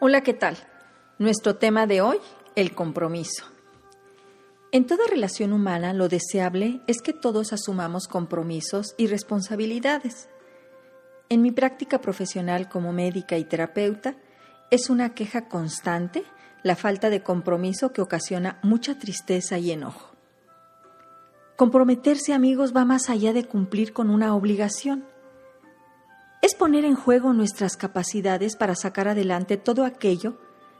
Hola, ¿qué tal? Nuestro tema de hoy, el compromiso. En toda relación humana lo deseable es que todos asumamos compromisos y responsabilidades. En mi práctica profesional como médica y terapeuta, es una queja constante la falta de compromiso que ocasiona mucha tristeza y enojo. Comprometerse, amigos, va más allá de cumplir con una obligación. Poner en juego nuestras capacidades para sacar adelante todo aquello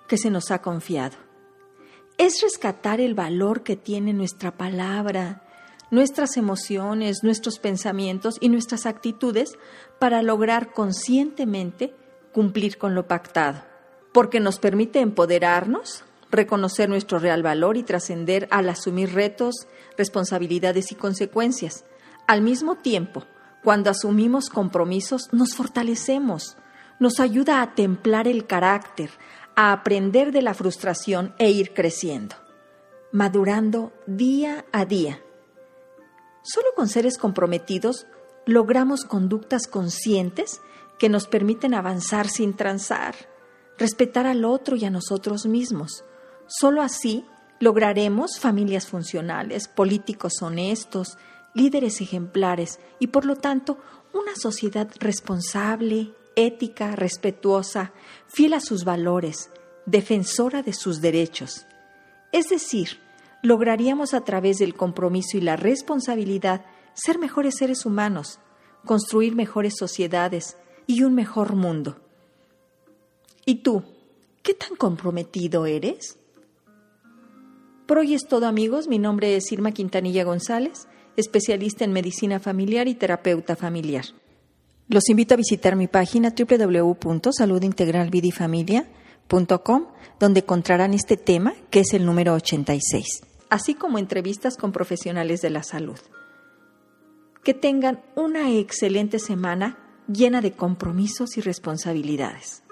que se nos ha confiado es rescatar el valor que tiene nuestra palabra, nuestras emociones, nuestros pensamientos y nuestras actitudes para lograr conscientemente cumplir con lo pactado, porque nos permite empoderarnos, reconocer nuestro real valor y trascender al asumir retos, responsabilidades y consecuencias. Al mismo tiempo, cuando asumimos compromisos, nos fortalecemos, nos ayuda a templar el carácter, a aprender de la frustración e ir creciendo, madurando día a día. Solo con seres comprometidos logramos conductas conscientes que nos permiten avanzar sin transar, respetar al otro y a nosotros mismos. Solo así lograremos familias funcionales, políticos honestos, líderes ejemplares y por lo tanto una sociedad responsable, ética, respetuosa, fiel a sus valores, defensora de sus derechos. Es decir, lograríamos a través del compromiso y la responsabilidad ser mejores seres humanos, construir mejores sociedades y un mejor mundo. ¿Y tú, qué tan comprometido eres? Por hoy es todo amigos, mi nombre es Irma Quintanilla González, especialista en medicina familiar y terapeuta familiar. Los invito a visitar mi página www.saludintegralvidifamilia.com, donde encontrarán este tema, que es el número 86, así como entrevistas con profesionales de la salud. Que tengan una excelente semana llena de compromisos y responsabilidades.